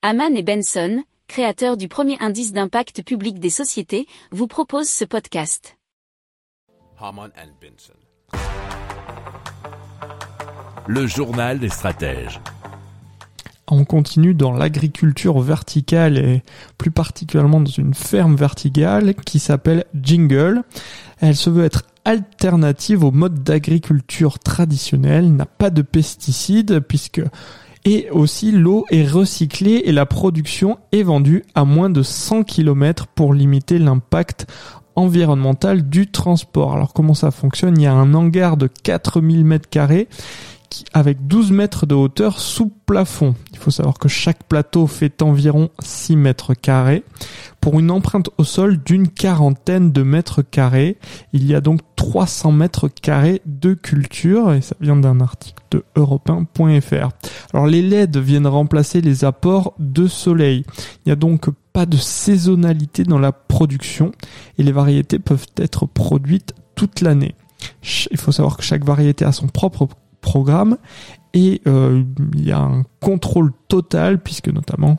Haman et Benson, créateurs du premier indice d'impact public des sociétés, vous proposent ce podcast. Haman and Benson. Le journal des stratèges. On continue dans l'agriculture verticale et plus particulièrement dans une ferme verticale qui s'appelle Jingle. Elle se veut être alternative au mode d'agriculture traditionnel, n'a pas de pesticides puisque et aussi l'eau est recyclée et la production est vendue à moins de 100 km pour limiter l'impact environnemental du transport. Alors comment ça fonctionne? Il y a un hangar de 4000 mètres carrés avec 12 mètres de hauteur sous plafond. Il faut savoir que chaque plateau fait environ 6 mètres carrés pour une empreinte au sol d'une quarantaine de mètres carrés. Il y a donc 300 mètres carrés de culture et ça vient d'un article de europain.fr. Alors les LED viennent remplacer les apports de soleil. Il n'y a donc pas de saisonnalité dans la production et les variétés peuvent être produites toute l'année. Il faut savoir que chaque variété a son propre programme et euh, il y a un contrôle total puisque notamment